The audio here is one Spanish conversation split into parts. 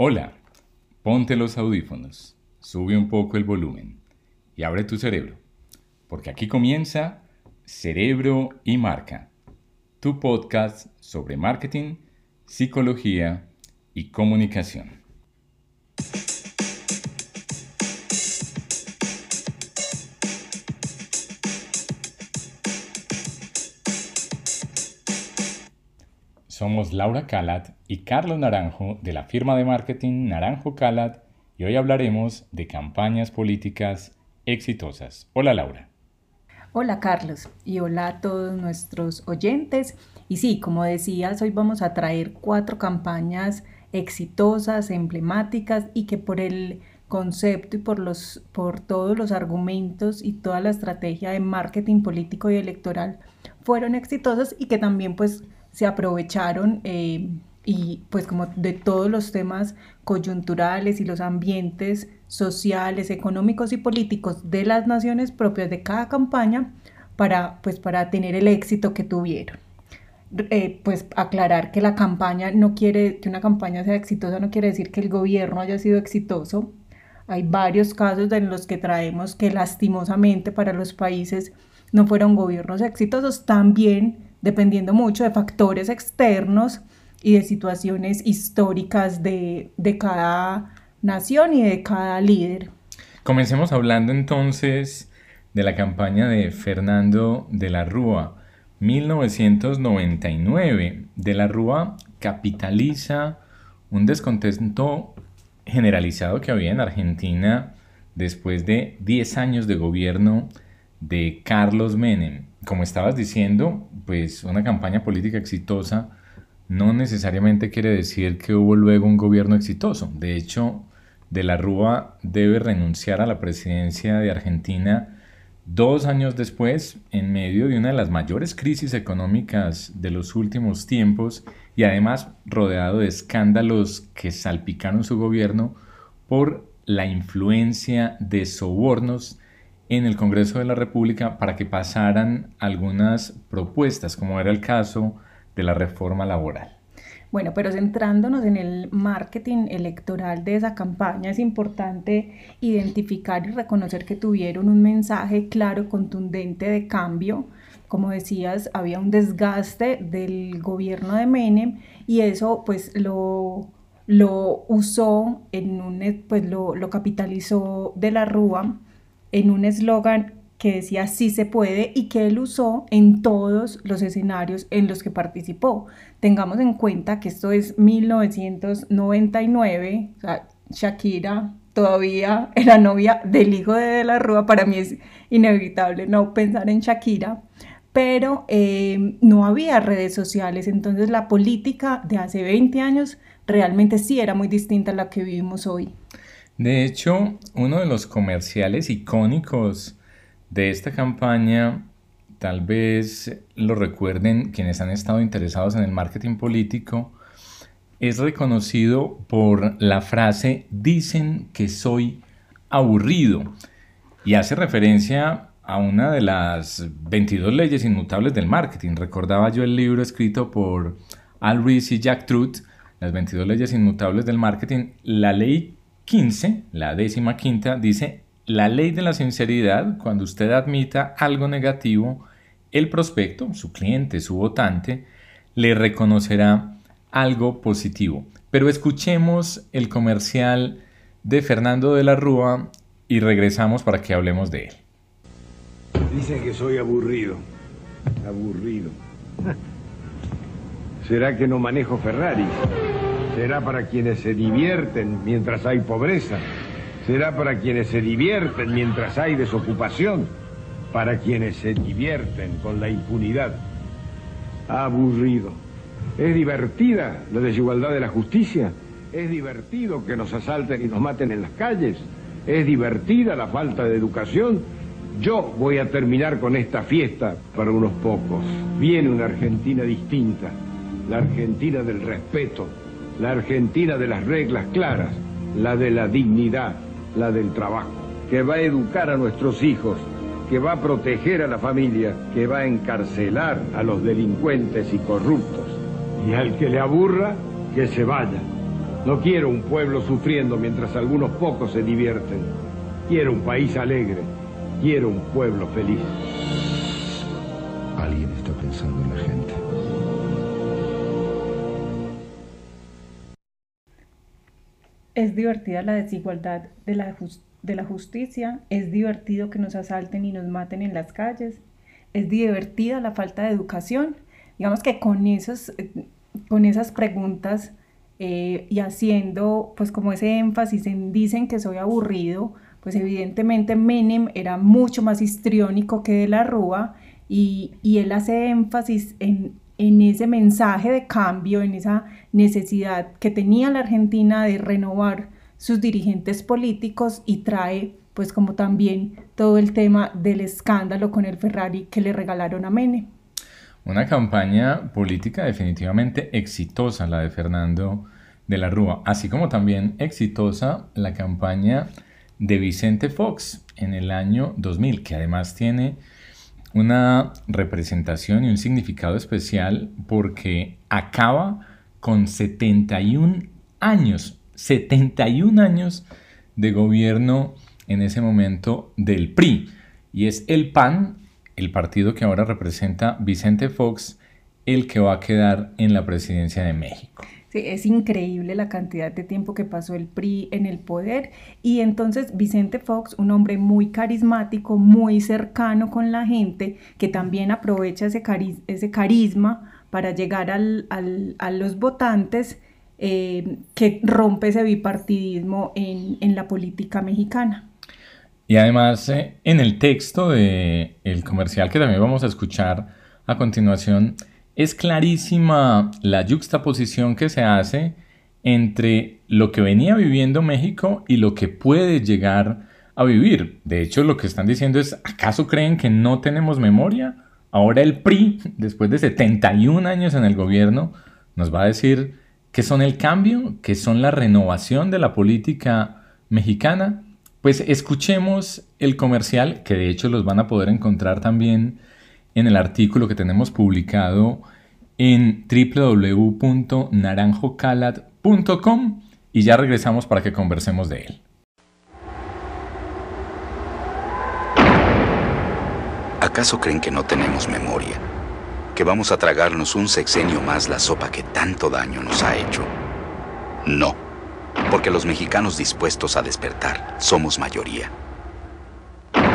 Hola, ponte los audífonos, sube un poco el volumen y abre tu cerebro, porque aquí comienza Cerebro y Marca, tu podcast sobre marketing, psicología y comunicación. Somos Laura Calat y Carlos Naranjo de la firma de marketing Naranjo Calat y hoy hablaremos de campañas políticas exitosas. Hola Laura. Hola Carlos y hola a todos nuestros oyentes. Y sí, como decías, hoy vamos a traer cuatro campañas exitosas, emblemáticas y que por el concepto y por, los, por todos los argumentos y toda la estrategia de marketing político y electoral fueron exitosas y que también pues se aprovecharon eh, y pues como de todos los temas coyunturales y los ambientes sociales, económicos y políticos de las naciones propias de cada campaña para, pues, para tener el éxito que tuvieron. Eh, pues aclarar que la campaña no quiere, que una campaña sea exitosa no quiere decir que el gobierno haya sido exitoso. Hay varios casos en los que traemos que lastimosamente para los países no fueron gobiernos exitosos. También dependiendo mucho de factores externos y de situaciones históricas de, cada nación y de cada líder. Comencemos hablando entonces de la campaña de Fernando de la Rúa, 1999. De la Rúa capitaliza un descontento generalizado que había en Argentina después de 10 años de gobierno de Carlos Menem como estabas diciendo, pues una campaña política exitosa no necesariamente quiere decir que hubo luego un gobierno exitoso. De hecho, De la Rúa debe renunciar a la presidencia de Argentina dos años después, en medio de una de las mayores crisis económicas de los últimos tiempos y además rodeado de escándalos que salpicaron su gobierno por la influencia de sobornos en el Congreso de la República para que pasaran algunas propuestas, como era el caso de la reforma laboral. Bueno, pero centrándonos en el marketing electoral de esa campaña, es importante identificar y reconocer que tuvieron un mensaje claro, contundente de cambio. Como decías, había un desgaste del gobierno de Menem y eso pues lo, lo usó en un, pues lo, lo capitalizó de la Rúa en un eslogan que decía sí se puede y que él usó en todos los escenarios en los que participó. Tengamos en cuenta que esto es 1999, o sea, Shakira todavía era novia del hijo de De la Rúa, para mí es inevitable no pensar en Shakira, pero eh, no había redes sociales, entonces la política de hace 20 años realmente sí era muy distinta a la que vivimos hoy. De hecho, uno de los comerciales icónicos de esta campaña, tal vez lo recuerden quienes han estado interesados en el marketing político, es reconocido por la frase dicen que soy aburrido y hace referencia a una de las 22 leyes inmutables del marketing. Recordaba yo el libro escrito por Al Rees y Jack Truth, las 22 leyes inmutables del marketing. La ley 15, la décima quinta, dice, la ley de la sinceridad, cuando usted admita algo negativo, el prospecto, su cliente, su votante, le reconocerá algo positivo. Pero escuchemos el comercial de Fernando de la Rúa y regresamos para que hablemos de él. Dicen que soy aburrido. Aburrido. ¿Será que no manejo Ferrari? Será para quienes se divierten mientras hay pobreza. Será para quienes se divierten mientras hay desocupación. Para quienes se divierten con la impunidad. Aburrido. ¿Es divertida la desigualdad de la justicia? ¿Es divertido que nos asalten y nos maten en las calles? ¿Es divertida la falta de educación? Yo voy a terminar con esta fiesta para unos pocos. Viene una Argentina distinta, la Argentina del respeto, la Argentina de las reglas claras, la de la dignidad, la del trabajo, que va a educar a nuestros hijos, que va a proteger a la familia, que va a encarcelar a los delincuentes y corruptos. Y al que le aburra, que se vaya. No quiero un pueblo sufriendo mientras algunos pocos se divierten. Quiero un país alegre. Quiero un pueblo feliz. Alguien está pensando en la gente. Es divertida la desigualdad de la, de la justicia, es divertido que nos asalten y nos maten en las calles, es divertida la falta de educación. Digamos que con, esos, con esas preguntas eh, y haciendo pues como ese énfasis en dicen que soy aburrido, pues evidentemente Menem era mucho más histriónico que de la Rúa y, y él hace énfasis en, en ese mensaje de cambio, en esa necesidad que tenía la Argentina de renovar sus dirigentes políticos y trae pues como también todo el tema del escándalo con el Ferrari que le regalaron a Mene. Una campaña política definitivamente exitosa la de Fernando de la Rúa, así como también exitosa la campaña de Vicente Fox en el año 2000, que además tiene una representación y un significado especial porque acaba con 71 años, 71 años de gobierno en ese momento del PRI. Y es el PAN, el partido que ahora representa Vicente Fox, el que va a quedar en la presidencia de México. Sí, es increíble la cantidad de tiempo que pasó el PRI en el poder y entonces Vicente Fox, un hombre muy carismático, muy cercano con la gente, que también aprovecha ese, ese carisma para llegar al, al, a los votantes, eh, que rompe ese bipartidismo en, en la política mexicana. Y además, eh, en el texto del el comercial que también vamos a escuchar a continuación, es clarísima la juxtaposición que se hace entre lo que venía viviendo México y lo que puede llegar a vivir. De hecho, lo que están diciendo es, ¿acaso creen que no tenemos memoria? Ahora el PRI, después de 71 años en el gobierno, nos va a decir qué son el cambio, qué son la renovación de la política mexicana. Pues escuchemos el comercial, que de hecho los van a poder encontrar también en el artículo que tenemos publicado en www.naranjocalat.com y ya regresamos para que conversemos de él. ¿Acaso creen que no tenemos memoria? ¿Que vamos a tragarnos un sexenio más la sopa que tanto daño nos ha hecho? No, porque los mexicanos dispuestos a despertar somos mayoría.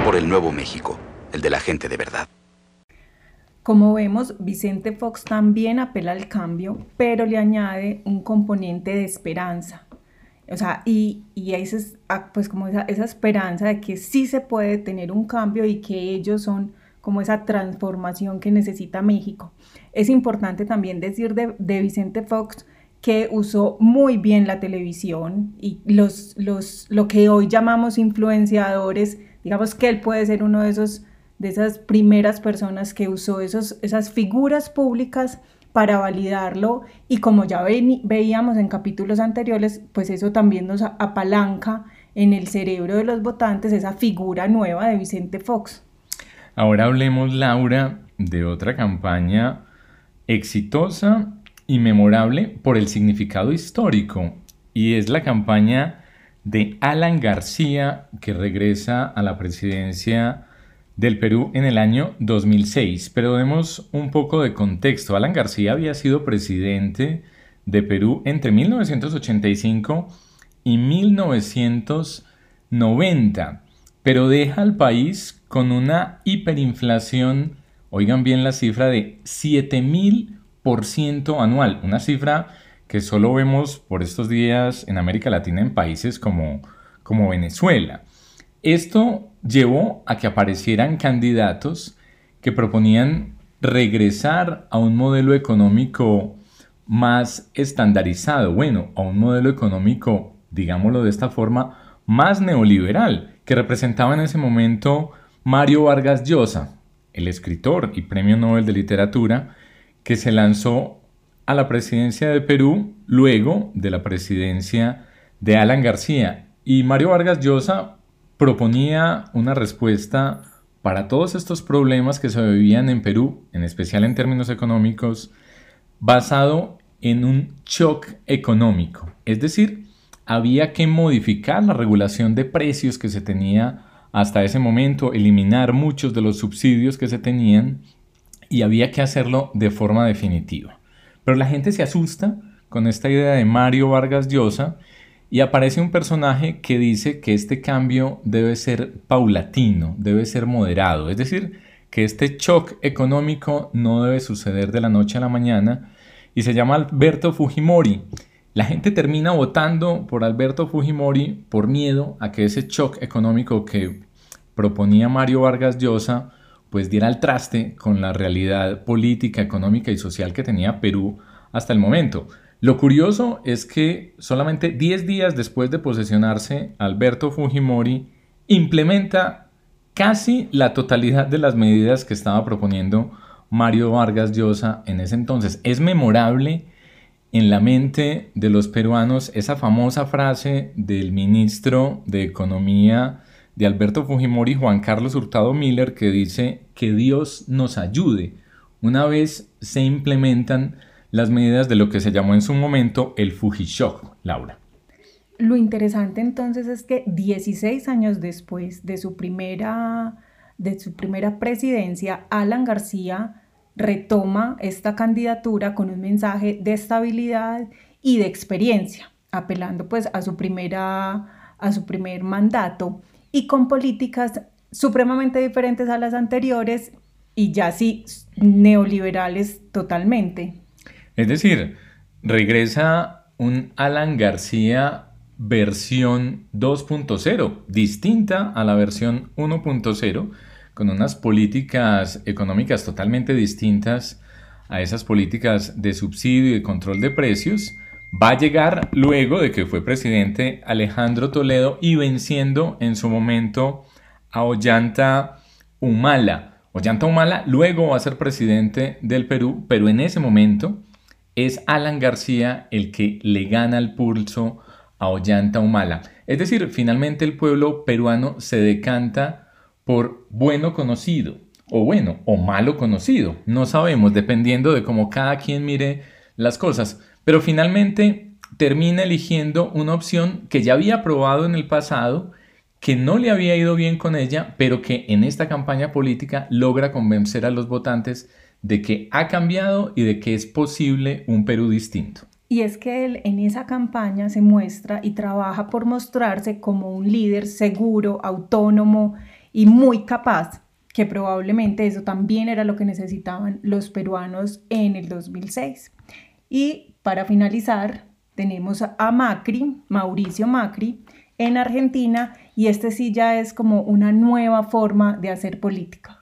Por el nuevo México, el de la gente de verdad. Como vemos, Vicente Fox también apela al cambio, pero le añade un componente de esperanza. O sea, y, y es ah, pues como esa, esa, esperanza de que sí se puede tener un cambio y que ellos son como esa transformación que necesita México. Es importante también decir de, de Vicente Fox que usó muy bien la televisión y los, los, lo que hoy llamamos influenciadores, digamos que él puede ser uno de esos de esas primeras personas que usó esos, esas figuras públicas para validarlo y como ya veíamos en capítulos anteriores, pues eso también nos apalanca en el cerebro de los votantes esa figura nueva de Vicente Fox. Ahora hablemos, Laura, de otra campaña exitosa y memorable por el significado histórico y es la campaña de Alan García que regresa a la presidencia del Perú en el año 2006, pero demos un poco de contexto. Alan García había sido presidente de Perú entre 1985 y 1990, pero deja al país con una hiperinflación, oigan bien la cifra, de 7000% anual, una cifra que solo vemos por estos días en América Latina en países como, como Venezuela. Esto llevó a que aparecieran candidatos que proponían regresar a un modelo económico más estandarizado, bueno, a un modelo económico, digámoslo de esta forma, más neoliberal, que representaba en ese momento Mario Vargas Llosa, el escritor y premio Nobel de Literatura, que se lanzó a la presidencia de Perú luego de la presidencia de Alan García. Y Mario Vargas Llosa proponía una respuesta para todos estos problemas que se vivían en Perú, en especial en términos económicos, basado en un shock económico. Es decir, había que modificar la regulación de precios que se tenía hasta ese momento, eliminar muchos de los subsidios que se tenían y había que hacerlo de forma definitiva. Pero la gente se asusta con esta idea de Mario Vargas Llosa y aparece un personaje que dice que este cambio debe ser paulatino, debe ser moderado, es decir, que este shock económico no debe suceder de la noche a la mañana y se llama Alberto Fujimori. La gente termina votando por Alberto Fujimori por miedo a que ese shock económico que proponía Mario Vargas Llosa pues diera el traste con la realidad política, económica y social que tenía Perú hasta el momento. Lo curioso es que solamente 10 días después de posesionarse, Alberto Fujimori implementa casi la totalidad de las medidas que estaba proponiendo Mario Vargas Llosa en ese entonces. Es memorable en la mente de los peruanos esa famosa frase del ministro de Economía de Alberto Fujimori, Juan Carlos Hurtado Miller, que dice que Dios nos ayude una vez se implementan las medidas de lo que se llamó en su momento el Fujishock, Laura. Lo interesante entonces es que 16 años después de su primera, de su primera presidencia, Alan García retoma esta candidatura con un mensaje de estabilidad y de experiencia, apelando pues a su, primera, a su primer mandato y con políticas supremamente diferentes a las anteriores y ya sí neoliberales totalmente. Es decir, regresa un Alan García versión 2.0, distinta a la versión 1.0, con unas políticas económicas totalmente distintas a esas políticas de subsidio y de control de precios, va a llegar luego de que fue presidente Alejandro Toledo y venciendo en su momento a Ollanta Humala. Ollanta Humala luego va a ser presidente del Perú, pero en ese momento es Alan García el que le gana el pulso a Ollanta Humala. Es decir, finalmente el pueblo peruano se decanta por bueno conocido, o bueno, o malo conocido. No sabemos, dependiendo de cómo cada quien mire las cosas. Pero finalmente termina eligiendo una opción que ya había probado en el pasado, que no le había ido bien con ella, pero que en esta campaña política logra convencer a los votantes de que ha cambiado y de que es posible un Perú distinto. Y es que él en esa campaña se muestra y trabaja por mostrarse como un líder seguro, autónomo y muy capaz, que probablemente eso también era lo que necesitaban los peruanos en el 2006. Y para finalizar, tenemos a Macri, Mauricio Macri, en Argentina, y este sí ya es como una nueva forma de hacer política.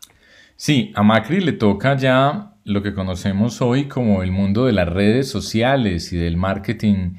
Sí, a Macri le toca ya lo que conocemos hoy como el mundo de las redes sociales y del marketing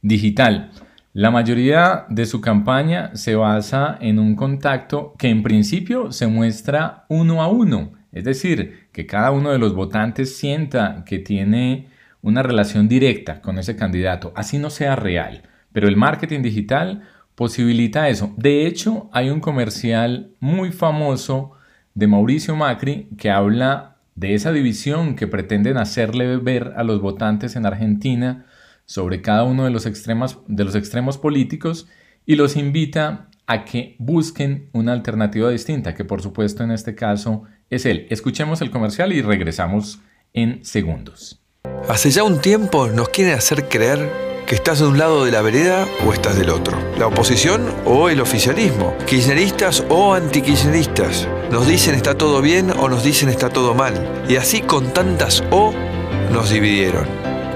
digital. La mayoría de su campaña se basa en un contacto que en principio se muestra uno a uno, es decir, que cada uno de los votantes sienta que tiene una relación directa con ese candidato, así no sea real, pero el marketing digital posibilita eso. De hecho, hay un comercial muy famoso de Mauricio Macri que habla de esa división que pretenden hacerle ver a los votantes en Argentina sobre cada uno de los, extremos, políticos y los invita a que busquen una alternativa distinta, que por supuesto en este caso es él. Escuchemos el comercial y regresamos en segundos. Hace ya un tiempo nos quieren hacer creer que estás de un lado de la vereda o estás del otro. La oposición o el oficialismo. Kirchneristas o antikirchneristas. Nos dicen está todo bien o nos dicen está todo mal. Y así con tantas o nos dividieron.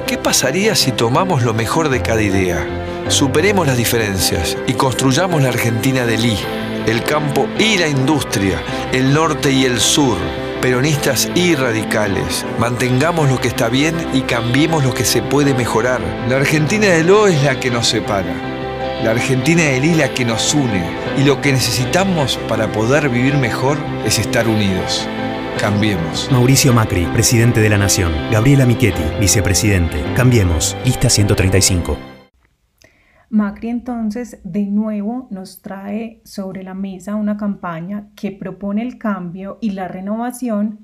¿Qué pasaría si tomamos lo mejor de cada idea? Superemos las diferencias y construyamos la Argentina del I, el campo y la industria, el norte y el sur peronistas y radicales. Mantengamos lo que está bien y cambiemos lo que se puede mejorar. La Argentina del O es la que nos separa. La Argentina del I la que nos une. Y lo que necesitamos para poder vivir mejor es estar unidos. Cambiemos. Mauricio Macri, presidente de la Nación. Gabriela Michetti, vicepresidente. Cambiemos. Lista 135. Macri entonces de nuevo nos trae sobre la mesa una campaña que propone el cambio y la renovación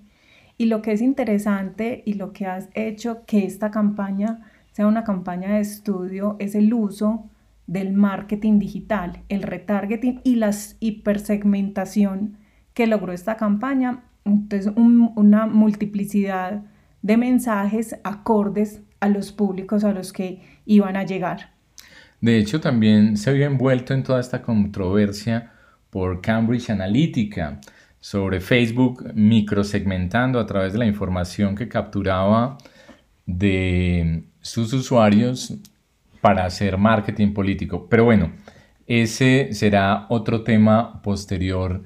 y lo que es interesante y lo que has hecho que esta campaña sea una campaña de estudio es el uso del marketing digital, el retargeting y la hipersegmentación que logró esta campaña. Entonces, una multiplicidad de mensajes acordes a los públicos a los que iban a llegar. De hecho, también se había envuelto en toda esta controversia por Cambridge Analytica sobre Facebook microsegmentando a través de la información que capturaba de sus usuarios para hacer marketing político. Pero bueno, ese será otro tema posterior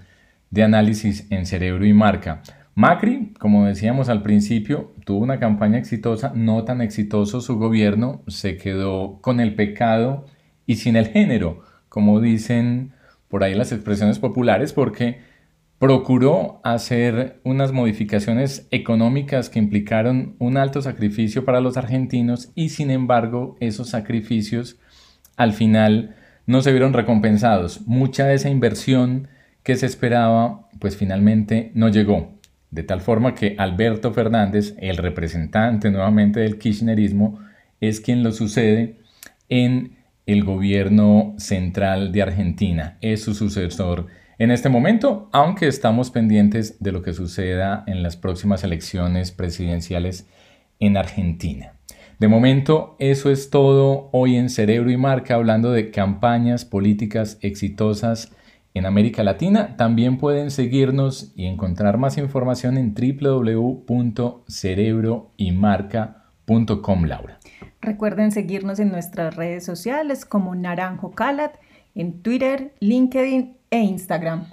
de análisis en cerebro y marca. Macri, como decíamos al principio, tuvo una campaña exitosa, no tan exitoso su gobierno, se quedó con el pecado y sin el género, como dicen por ahí las expresiones populares, porque procuró hacer unas modificaciones económicas que implicaron un alto sacrificio para los argentinos y sin embargo esos sacrificios al final no se vieron recompensados. Mucha de esa inversión que se esperaba pues finalmente no llegó. De tal forma que Alberto Fernández, el representante nuevamente del kirchnerismo, es quien lo sucede en el gobierno central de Argentina. Es su sucesor en este momento, aunque estamos pendientes de lo que suceda en las próximas elecciones presidenciales en Argentina. De momento, eso es todo hoy en Cerebro y Marca, hablando de campañas políticas exitosas en América Latina. También pueden seguirnos y encontrar más información en www.cerebroymarca.com, Laura. Recuerden seguirnos en nuestras redes sociales como Naranjo Calat, en Twitter, LinkedIn e Instagram.